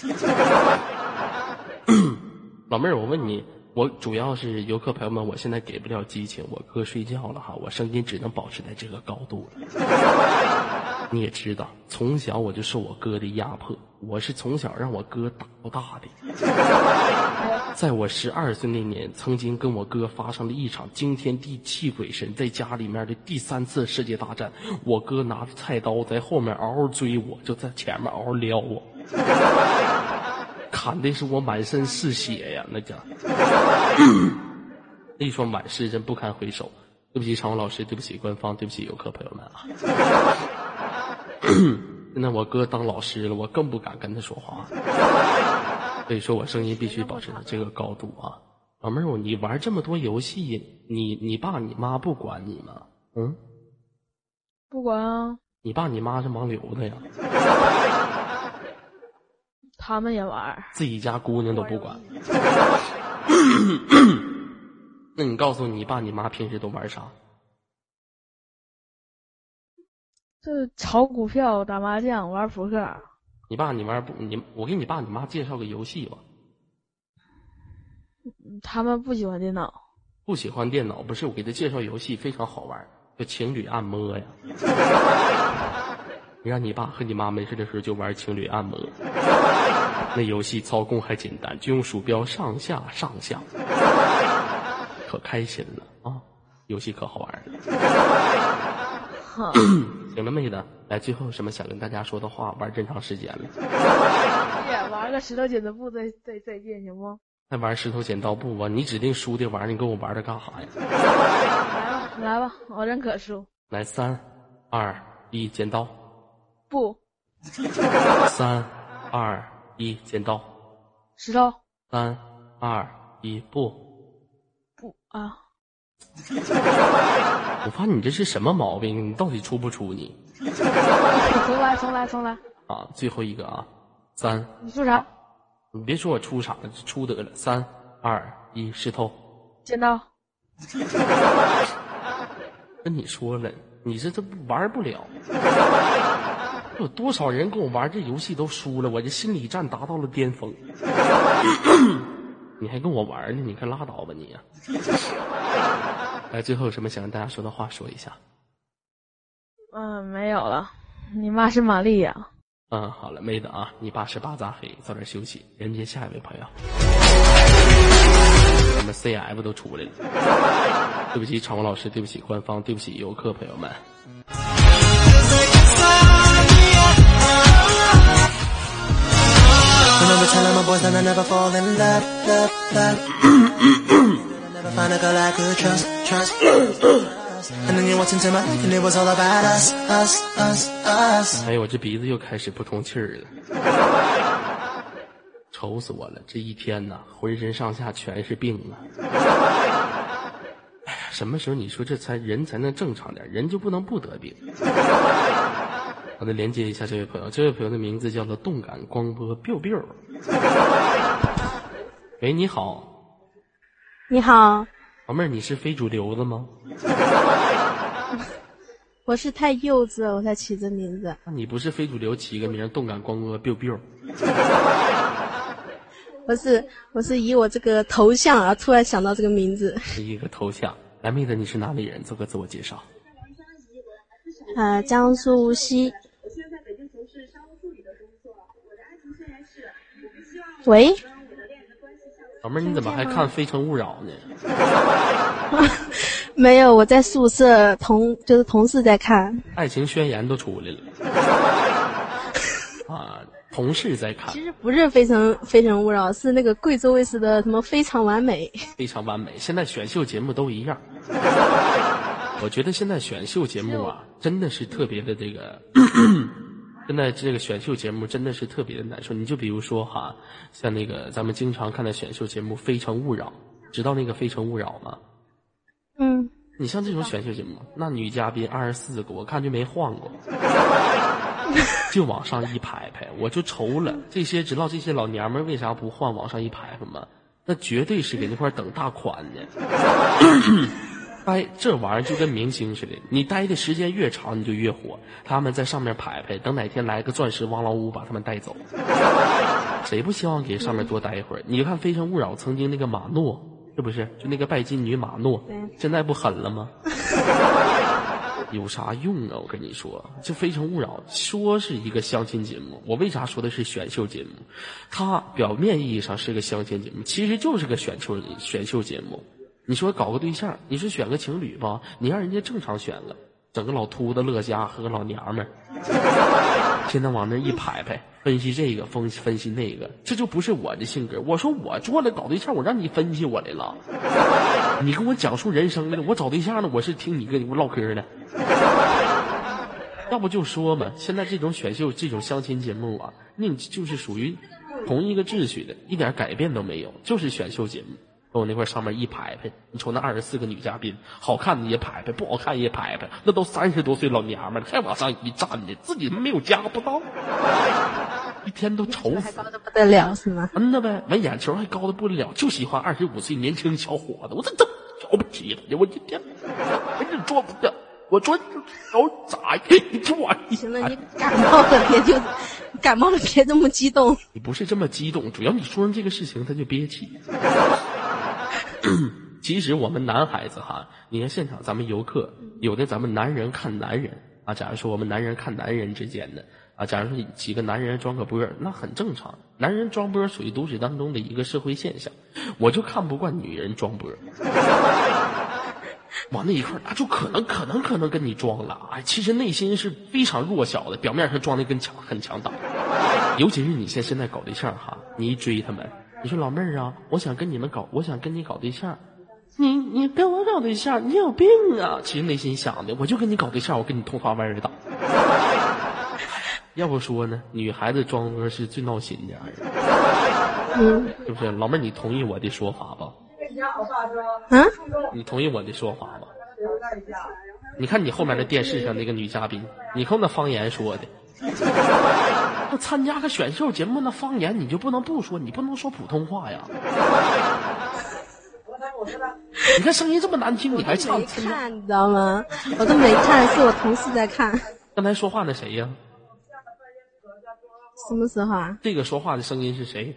<coughs> 老妹儿，我问你，我主要是游客朋友们，我现在给不了激情，我哥睡觉了哈，我声音只能保持在这个高度了。你也知道，从小我就受我哥的压迫，我是从小让我哥打到大的。在我十二岁那年，曾经跟我哥发生了一场惊天地泣鬼神，在家里面的第三次世界大战。我哥拿着菜刀在后面嗷嗷追我，就在前面嗷嗷撩我，砍的是我满身是血呀，那家。<laughs> 那双满是真不堪回首。对不起，常务老师，对不起官方，对不起游客朋友们啊。<laughs> 现在我哥当老师了，我更不敢跟他说话。所以说我声音必须保持在这个高度啊，老妹儿，你玩这么多游戏，你你爸你妈不管你吗？嗯，不管啊，你爸你妈是盲流的呀，他们也玩。自己家姑娘都不管。<laughs> 那你告诉你爸你妈平时都玩啥？这炒股票、打麻将、玩扑克。你爸你玩不你我给你爸你妈介绍个游戏吧。他们不喜欢电脑。不喜欢电脑不是我给他介绍游戏非常好玩，叫情侣按摩呀。<laughs> 你让你爸和你妈没事的时候就玩情侣按摩，<laughs> 那游戏操控还简单，就用鼠标上下上下，可开心了啊！游戏可好玩了。行了，妹子，来，最后有什么想跟大家说的话？玩真长时间了，姐，玩个石头剪子布再再再见行不？还玩石头剪刀布吧？你指定输的玩儿，你跟我玩它干啥呀？来吧，来吧，我认可输。来，三、二、一，剪刀。布。<laughs> 三、二、一，剪刀。石头。三、二、一，不。不啊。我发现你这是什么毛病？你到底出不出你？重来，重来，重来。啊，最后一个啊，三。你说啥？你别说我出啥了，出得了。三、二、一，石头。剪刀。跟你说了，你这这玩不了。<laughs> 有多少人跟我玩这游戏都输了，我这心理战达到了巅峰。<coughs> 你还跟我玩呢？你可拉倒吧你呀！来，最后有什么想跟大家说的话说一下？嗯，没有了。你妈是玛丽亚。嗯，好了，妹子啊，你爸是巴扎黑，早点休息。连接下一位朋友，我们 CF 都出来了。<laughs> 对不起，场务老师，对不起官方，对不起游客朋友们。哎呦，我这鼻子又开始不通气儿了，愁死我了！这一天呐，浑身上下全是病啊！哎呀，什么时候你说这才人才能正常点？人就不能不得病？好的，连接一下这位朋友，这位朋友的名字叫做动感光波 biu biu。喂，你好，你好，老妹儿，你是非主流的吗？<laughs> 我是太幼稚了，我才起这名字。那你不是非主流，起一个名动感光波 biu biu。<laughs> 我是我是以我这个头像而突然想到这个名字。一个头像，来，妹子，你是哪里人？做个自我介绍。呃，江苏无锡。喂，老妹儿，你怎么还看《非诚勿扰》呢？<laughs> 没有，我在宿舍同就是同事在看。爱情宣言都出来了。<laughs> 啊，同事在看。其实不是《非诚非诚勿扰》，是那个贵州卫视的什么《非常完美》。非常完美，现在选秀节目都一样。我觉得现在选秀节目啊，真的是特别的这个。现在这个选秀节目真的是特别的难受。你就比如说哈，像那个咱们经常看的选秀节目《非诚勿扰》，知道那个《非诚勿扰》吗？嗯。你像这种选秀节目，那女嘉宾二十四个，我看就没换过，就往上一排排，我就愁了。这些知道这些老娘们为啥不换往上一排排吗？那绝对是给那块等大款呢。待这玩意儿就跟明星似的，你待的时间越长，你就越火。他们在上面排排，等哪天来个钻石王老五把他们带走，谁不希望给上面多待一会儿？你看《非诚勿扰》曾经那个马诺，是不是？就那个拜金女马诺，现在不狠了吗？有啥用啊？我跟你说，这《非诚勿扰》说是一个相亲节目，我为啥说的是选秀节目？它表面意义上是个相亲节目，其实就是个选秀选秀节目。你说搞个对象，你说选个情侣吧，你让人家正常选了，整个老秃子乐嘉和个老娘们儿，天天往那一排排，分析这个，分分析那个，这就不是我的性格。我说我做了搞对象，我让你分析我来了，你跟我讲述人生来了，我找对象呢，我是听你跟你唠嗑的。<laughs> 要不就说嘛，现在这种选秀、这种相亲节目啊，那就是属于同一个秩序的，一点改变都没有，就是选秀节目。我那块上面一排排，你瞅那二十四个女嘉宾，好看的也排排，不好看也排排，那都三十多岁老娘们了，还往上一站呢，自己没有家不到，一天都愁死，高的不得了是吗？嗯呐呗，完眼球还高的不得了，就喜欢二十五岁年轻小伙子，我这这瞧不起他，我一天，我这做不了，我做搞咋？你听我，行了，你感冒了别就感冒了别这么激动。你不是这么激动，主要你说上这个事情他就憋气。<clears throat> 其实我们男孩子哈，你看现场咱们游客，有的咱们男人看男人啊，假如说我们男人看男人之间的啊，假如说几个男人装个波那很正常。男人装波属于都市当中的一个社会现象，我就看不惯女人装波 <laughs> 往那一块那就可能可能可能跟你装了，哎，其实内心是非常弱小的，表面上装的跟强很强大。尤其是你现现在搞对象哈，你一追他们。你说老妹儿啊，我想跟你们搞，我想跟你搞对象。你你跟我搞对象，你有病啊！其实内心想的，我就跟你搞对象，我跟你同花歪儿打。<laughs> 要不说呢，女孩子装哥是最闹心的。嗯，是不是？老妹儿，你同意我的说法吧？嗯？你同意我的说法吧？你看你后面的电视上那个女嘉宾，你看那方言说的。<laughs> 那参加个选秀节目，那方言你就不能不说，你不能说普通话呀。你看声音这么难听，你还唱？没看，你知道吗？我都没看，是我同事在看。刚才说话那谁呀？什么时候啊？这个说话的声音是谁？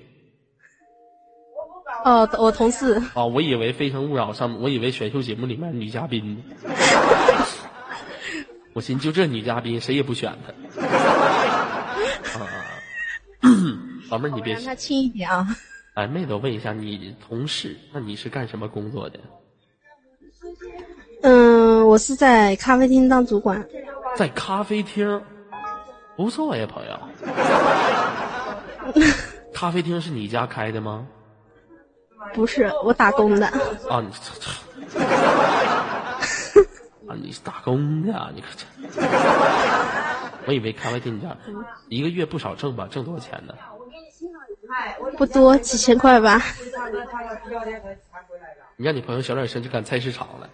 哦，我同事。哦，我以为《非诚勿扰》上，我以为选秀节目里面女嘉宾。<laughs> 我寻就这女嘉宾，谁也不选她。啊，老妹儿，你别。让他轻一点啊。哎，妹子，我问一下，你同事，那你是干什么工作的？嗯，我是在咖啡厅当主管。在咖啡厅，不错呀，朋友。<laughs> 咖啡厅是你家开的吗？不是，我打工的。啊，你。<laughs> 啊，你是打工的，你可这，我以为咖啡店家一个月不少挣吧？挣多少钱呢？不多，几千块吧。<laughs> 你让你朋友小点声，就赶菜市场了。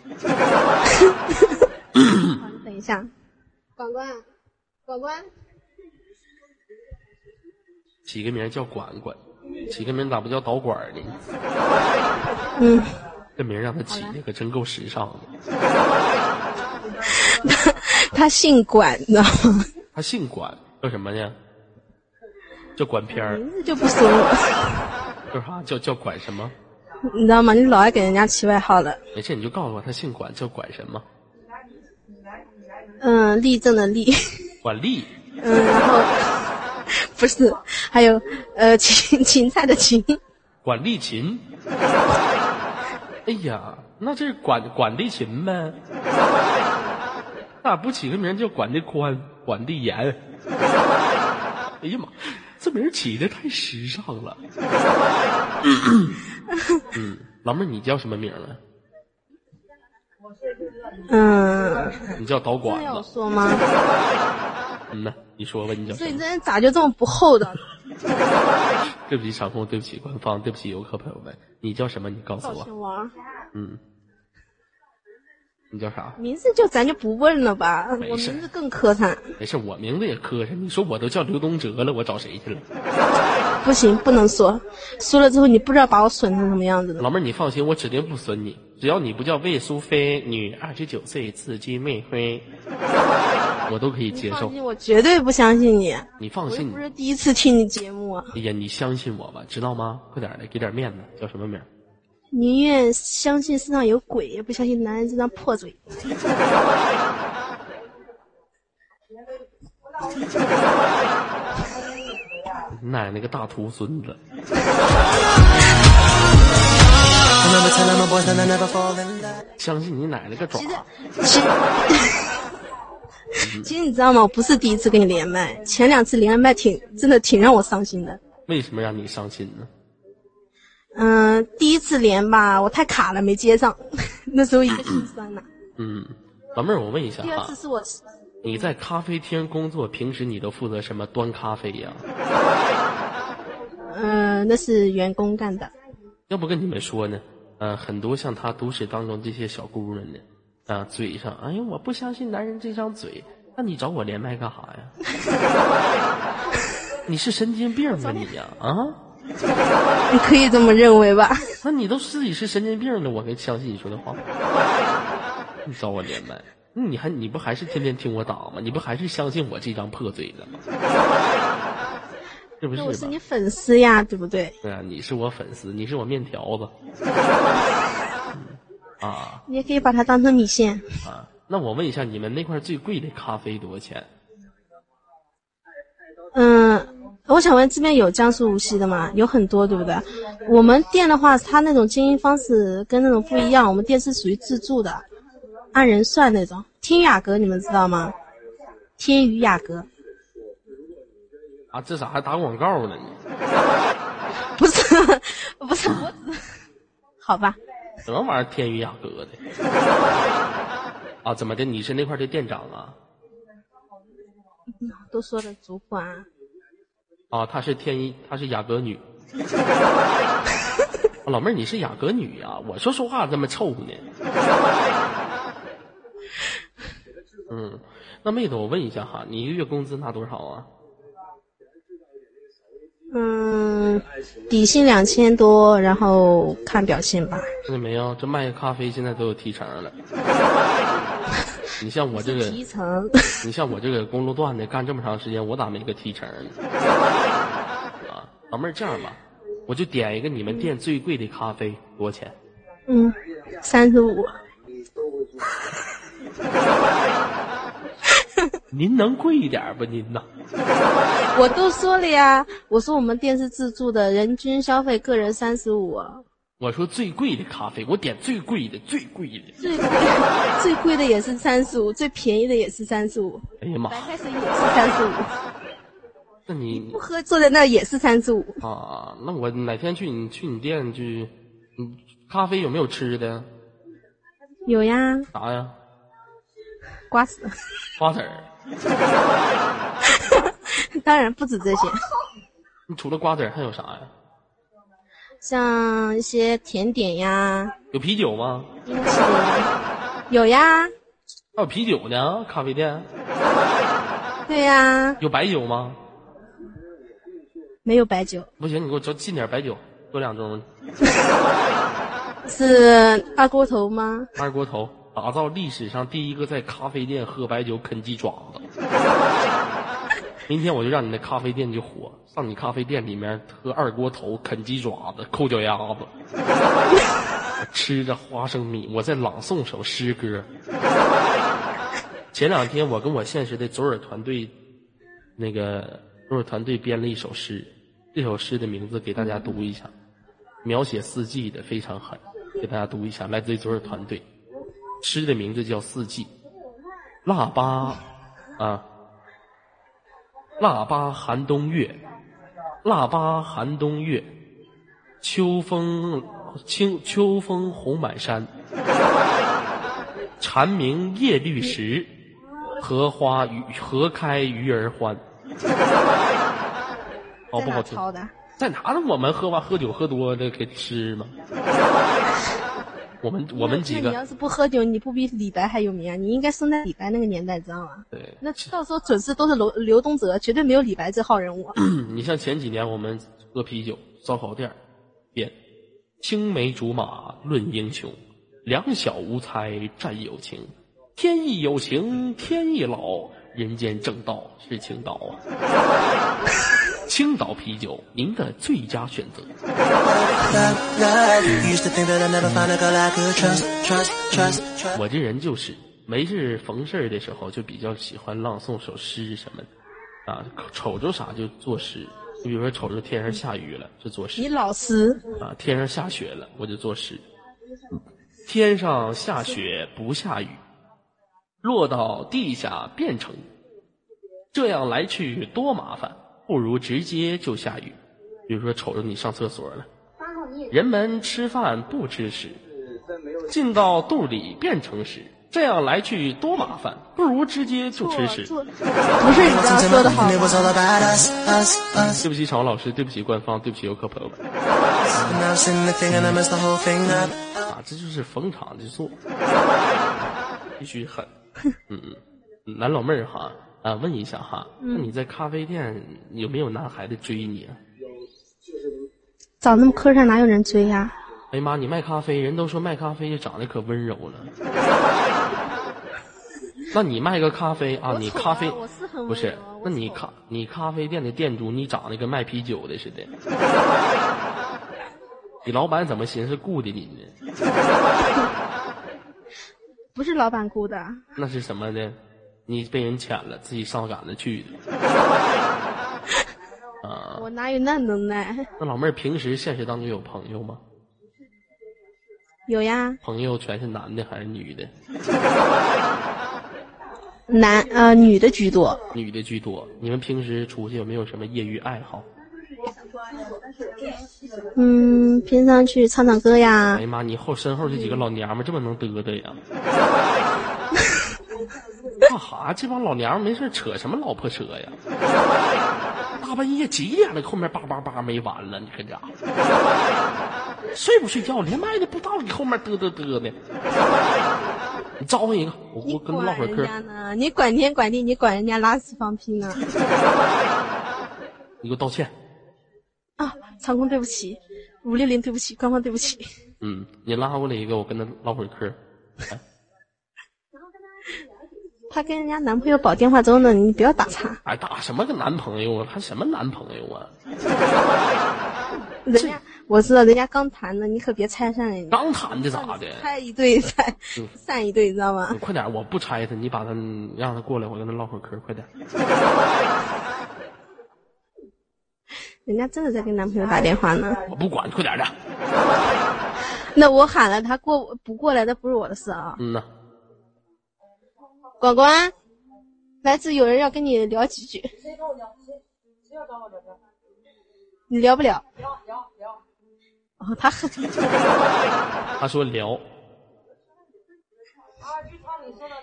等一下，管管，管管，起个名叫管管，起个名咋不叫导管呢？嗯。这名让他起的可真够时尚的。<laughs> 他他姓管，你知道吗？他姓管，叫什么呢？叫管片儿。名字就不说了。叫啥？叫叫管什么？你知道吗？你老爱给人家起外号了。没事，你就告诉我他姓管，叫管什么？嗯，立正的立。管立。嗯，然后不是，还有呃芹芹菜的芹。管立芹。哎呀，那这是管管的勤呗？咋不起个名叫管的宽、管的严？哎呀妈，这名起的太时尚了。嗯，老妹儿，你叫什么名呢？嗯。你叫导管子。要说吗？嗯呐，你说吧，你叫。所以你这人咋就这么不厚道？对不起场控，对不起官方，对不起游客朋友们，你叫什么？你告诉我。嗯。你叫啥？名字就咱就不问了吧，我名字更磕碜。没事，我名字也磕碜。你说我都叫刘东哲了，我找谁去了？不行，不能说，说了之后你不知道把我损成什么样子的。老妹儿，你放心，我指定不损你，只要你不叫魏淑菲，女，二十九岁，自金妹灰，我都可以接受。我绝对不相信你。你放心我不，是第一次听你节目啊，哎呀，你相信我吧，知道吗？快点儿的，给点面子，叫什么名儿？宁愿相信世上有鬼，也不相信男人这张破嘴。奶奶个大徒孙子.相信你奶奶个爪！其实，其实，<laughs> 其实你知道吗？我不是第一次跟你连麦，前两次连麦挺真的挺让我伤心的。为什么让你伤心呢？嗯、第一次连吧，我太卡了，没接上，<laughs> 那时候一个心酸呐。嗯，老妹儿，我问一下啊第二次，是我，你在咖啡厅工作，平时你都负责什么？端咖啡呀？嗯、那是员工干的。要不跟你们说呢？呃，很多像他都市当中这些小姑娘呢，啊、嘴上，哎呀，我不相信男人这张嘴，那你找我连麦干啥呀？你是神经病吧你呀？啊？你可以这么认为吧？那你都自己是神经病了，我还相信你说的话？你找我连麦，那你还你不还是天天听我打吗？你不还是相信我这张破嘴的吗？是不是？那我是你粉丝呀，对不对？对啊，你是我粉丝，你是我面条子。嗯啊你也可以把它当成米线。啊，那我问一下，你们那块最贵的咖啡多少钱？嗯，我想问这边有江苏无锡的吗？有很多，对不对？我们店的话，它那种经营方式跟那种不一样，我们店是属于自助的，按人算那种。天雅阁你们知道吗？天宇雅阁啊，这咋还打广告呢？你 <laughs> 不是 <laughs> 不是我只，<laughs> 好吧，什么玩意儿？天宇雅阁的？啊，怎么的？你是那块的店长啊？都说的主管。啊，她是天一，她是雅阁女。啊 <laughs> 老妹儿，你是雅阁女呀、我说说话这么臭呢。嗯，那妹子，我问一下哈，你一个月工资拿多少啊？嗯，底薪两千多，然后看表现吧。看见没有？这卖咖啡现在都有提成了。<laughs> 你像我这个，提成，你像我这个公路段的干这么长时间，我咋没个提成呢？啊，老妹儿，这样吧，我就点一个你们店最贵的咖啡，多少钱？嗯，三十五。<laughs> 您能贵一点不？您呐？我都说了呀，我说我们店是自助的，人均消费个人三十五，我说最贵的咖啡，我点最贵的，最贵的。最贵最贵的也是三十五，最便宜的也是三十五，哎呀妈白！开水也是三十五，那你不喝坐在那也是三十五。啊，那我哪天去你去你店去，嗯，咖啡有没有吃的？有呀，啥呀？瓜子，瓜子儿。<laughs> 当然不止这些，你除了瓜子儿还有啥呀？像一些甜点呀，有啤酒吗？有呀，还有啤酒呢？咖啡店对呀，有白酒吗？没有白酒，不行，你给我进进点白酒，多两盅。是二锅头吗？二锅头，打造历史上第一个在咖啡店喝白酒啃鸡爪子。明天我就让你那咖啡店就火，上你咖啡店里面喝二锅头、啃鸡爪子、抠脚丫子，<laughs> 吃着花生米，我在朗诵首诗歌。前两天我跟我现实的左耳团队，那个左耳团队编了一首诗，这首诗的名字给大家读一下，描写四季的非常狠，给大家读一下，来自于左耳团队，诗的名字叫《四季》，腊八啊，腊八寒冬月，腊八寒冬月，秋风清秋风红满山，蝉鸣叶绿时，荷花鱼荷开鱼儿欢。好在不好听？在哪呢？我们喝完喝酒喝多了给吃吗？我们我们几个那你要是不喝酒，你不比李白还有名啊？你应该生在李白那个年代，知道吗？对，那到时候准是都是刘刘东哲，绝对没有李白这号人物。<clears throat> 你像前几年我们喝啤酒，烧烤店儿编，青梅竹马论英雄，两小无猜战友情，天亦有情天亦老，人间正道是青岛啊！<laughs> 青岛啤酒，您的最佳选择。Used to think that I'd never find a girl I could trust, trust, trust, trust. 我这人就是没事逢事儿的时候，就比较喜欢朗诵首诗什么的，啊，瞅着啥就作诗。你比如说，瞅着天上下雨了，就作诗你老实，啊；天上下雪了，我就作诗。天上下雪不下雨，落到地下变成雨，这样来去多麻烦，不如直接就下雨。比如说，瞅着你上厕所了，人们吃饭不吃屎，进到肚里变成屎，这样来去多麻烦，不如直接就吃屎。不是你这样说的好.对不起，场老师，对不起官方，对不起游客朋友们.啊，这就是逢场就做，必须狠。嗯嗯，男老妹儿哈啊，问一下哈，那你在咖啡店有没有男孩子追你啊？长那么磕碜，哪有人追呀、哎呀妈，你卖咖啡，人都说卖咖啡就长得可温柔了。<laughs> 那你卖个咖啡啊？你咖啡不是？那你咖你咖啡店的店主，你长得跟卖啤酒的似的。<laughs> 你老板怎么寻思雇的你呢？<laughs> 不是老板雇的，那是什么呢？你被人潜了，自己上赶着去的。啊，我哪有那能耐？那老妹儿平时现实当中有朋友吗？有呀，朋友全是男的还是女的？<laughs> 男呃女的居多。女的居多。你们平时出去有没有什么业余爱好？嗯，平常去唱唱歌呀哎，呀妈，你后身后这几个老娘们这么能嘚嘚呀？<laughs> 干哈？这帮老娘们没事扯什么老破扯呀？大半夜几点了，后面叭叭叭没完了，你可家伙睡不睡觉？连麦都不知道，你后面嘚嘚嘚的。你招呼一个，我我跟他管唠会儿嗑。你管天管地，你管人家拉屎放屁呢？<laughs> 你给我道歉。啊，长空对不起，五六零对不起，官方对不起。嗯，你拉过来一个，我跟他唠会儿嗑。来 <laughs> 她跟人家男朋友保电话粥呢，你不要打岔。哎，打什么个男朋友啊？还什么男朋友啊？<laughs> 人家我知道人家刚谈的，你可别拆散人家。刚谈的咋的？拆一对散嗯 <laughs> 散一对，你知道吗你？快点，我不拆他，你把他让他过来，我跟他唠会儿嗑，快点。<laughs> 人家真的在跟男朋友打电话呢。我不管，快点的。那我喊了他过不过来，那不是我的事啊。嗯呐，管管，来自有人要跟你聊几句。你聊不了？聊聊聊。哦，他很 <laughs> 他说聊，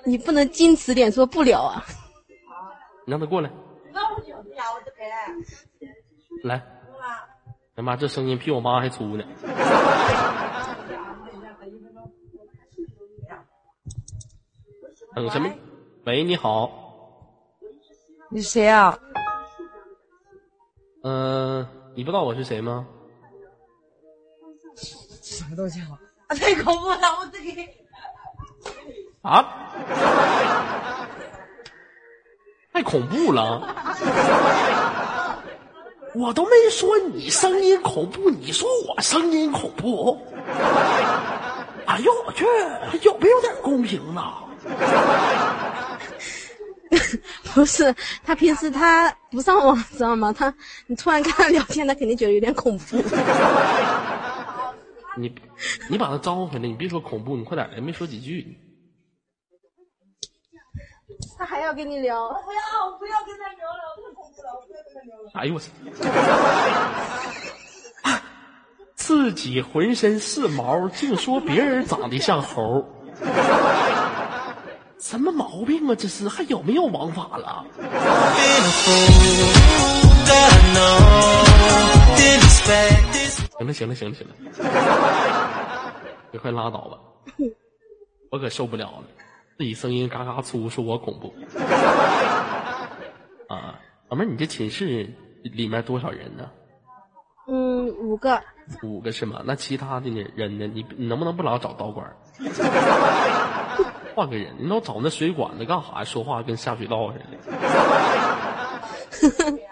你不能矜持点说不聊啊。你让他过来。来。哎妈，这声音比我妈还粗呢。等 <laughs> 什么？喂，你好。你是谁啊？嗯、你不知道我是谁吗？什么东西啊？啊 <laughs> 太恐怖了！我自己啊？太恐怖了！我都没说你声音恐怖，你说我声音恐怖？哎呦我去，有没有点公平啊？<laughs> 不是，他平时他不上网，<laughs> 知道吗？他你突然跟他聊天，他肯定觉得有点恐怖。<laughs> 你你把他招呼回来，你别说恐怖，你快点来，没说几句。他还要跟你聊，不要不要跟他聊了，太恐怖了，我不要跟他聊了。哎呦我操！自己浑身是毛，净说别人长得像猴，什么毛病啊？这是还有没有王法了.行了行了行了行了，你快拉倒吧，我可受不了了，自己声音嘎嘎粗，说我恐怖。啊，老妹儿，你这寝室里面多少人呢？嗯五个。五个是吗？那其他的呢人呢？你你能不能不老找导管儿？换个人，你老找那水管子干啥呀？说话跟下水道似的。<laughs>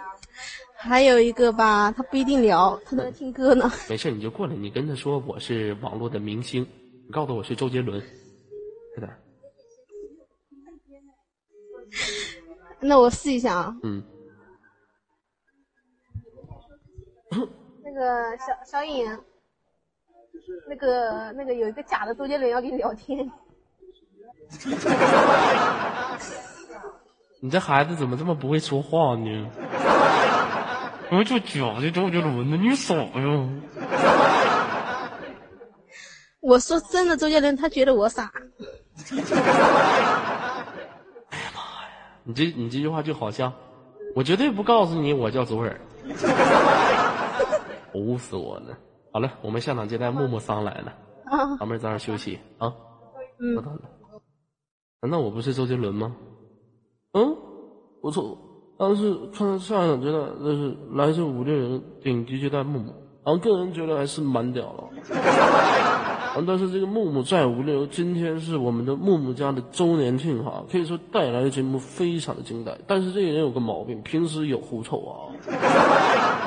还有一个吧，他不一定聊，他在听歌呢。没事，你就过来，你跟他说我是网络的明星，你告诉我是周杰伦，快点。<laughs> 那我试一下啊。嗯。<laughs> 那个小小颖，那个那个有一个假的周杰伦要跟你聊天。你这孩子怎么这么不会说话呢？<laughs> 我就觉得周杰伦呢，你傻呀？我说真的，周杰伦他觉得我傻。<laughs> 哎呀妈呀！你这你这句话就好像，我绝对不告诉你我叫左耳，唬死我了。好了，我们下场接待木木桑来了，啊，老妹儿早点休息啊。嗯难道我不是周杰伦吗？嗯，不错，但是看下场觉得这是来自五六人顶级接待木木，然后个人觉得还是蛮屌的。但是这个木木在五六，今天是我们的木木家的周年庆哈，可以说带来的节目非常的精彩。但是这个人有个毛病，平时有狐臭啊，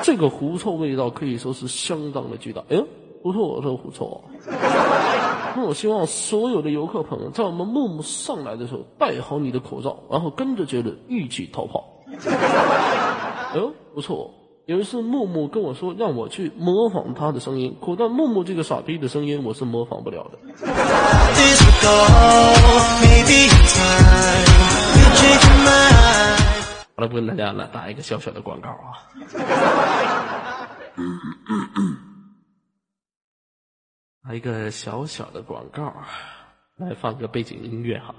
这个狐臭味道可以说是相当的巨大。哎呦，不错，这个狐臭啊。那我希望所有的游客朋友，在我们木木上来的时候，戴好你的口罩，然后跟着杰伦一起逃跑。<laughs> 哎呦，不错。有一次，木木跟我说让我去模仿他的声音，可但木木这个傻逼的声音我是模仿不了的。好了，不跟大家了，打一个小小的广告啊。来一个小小的广告，来放个背景音乐哈。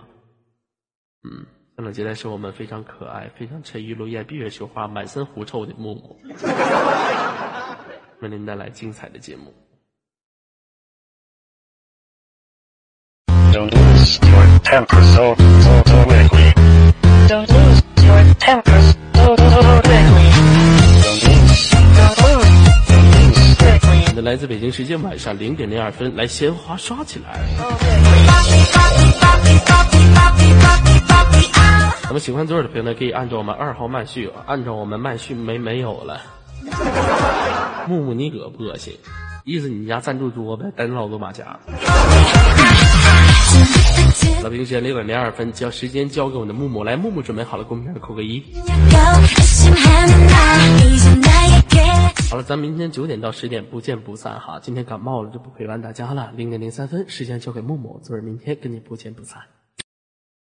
嗯，上场接待是我们非常可爱、非常沉鱼落雁、闭月羞花、满身狐臭的木木，为您带来精彩的节目。那来自北京时间晚上零点零二分，来鲜花刷起来。那么喜欢左耳的朋友呢，可以按照我们二号麦序，按照我们麦序没没有了。<laughs> 木木，你恶不恶心？意思你家赞助多呗，单老多马甲。老兵时间六点零二分，将时间交给我们的木木，来，木木准备好了，公屏上扣个一。好了，咱明天九点到十点不见不散哈。今天感冒了就不陪伴大家了，零点零三分，时间交给木木，左耳明天跟你不见不散。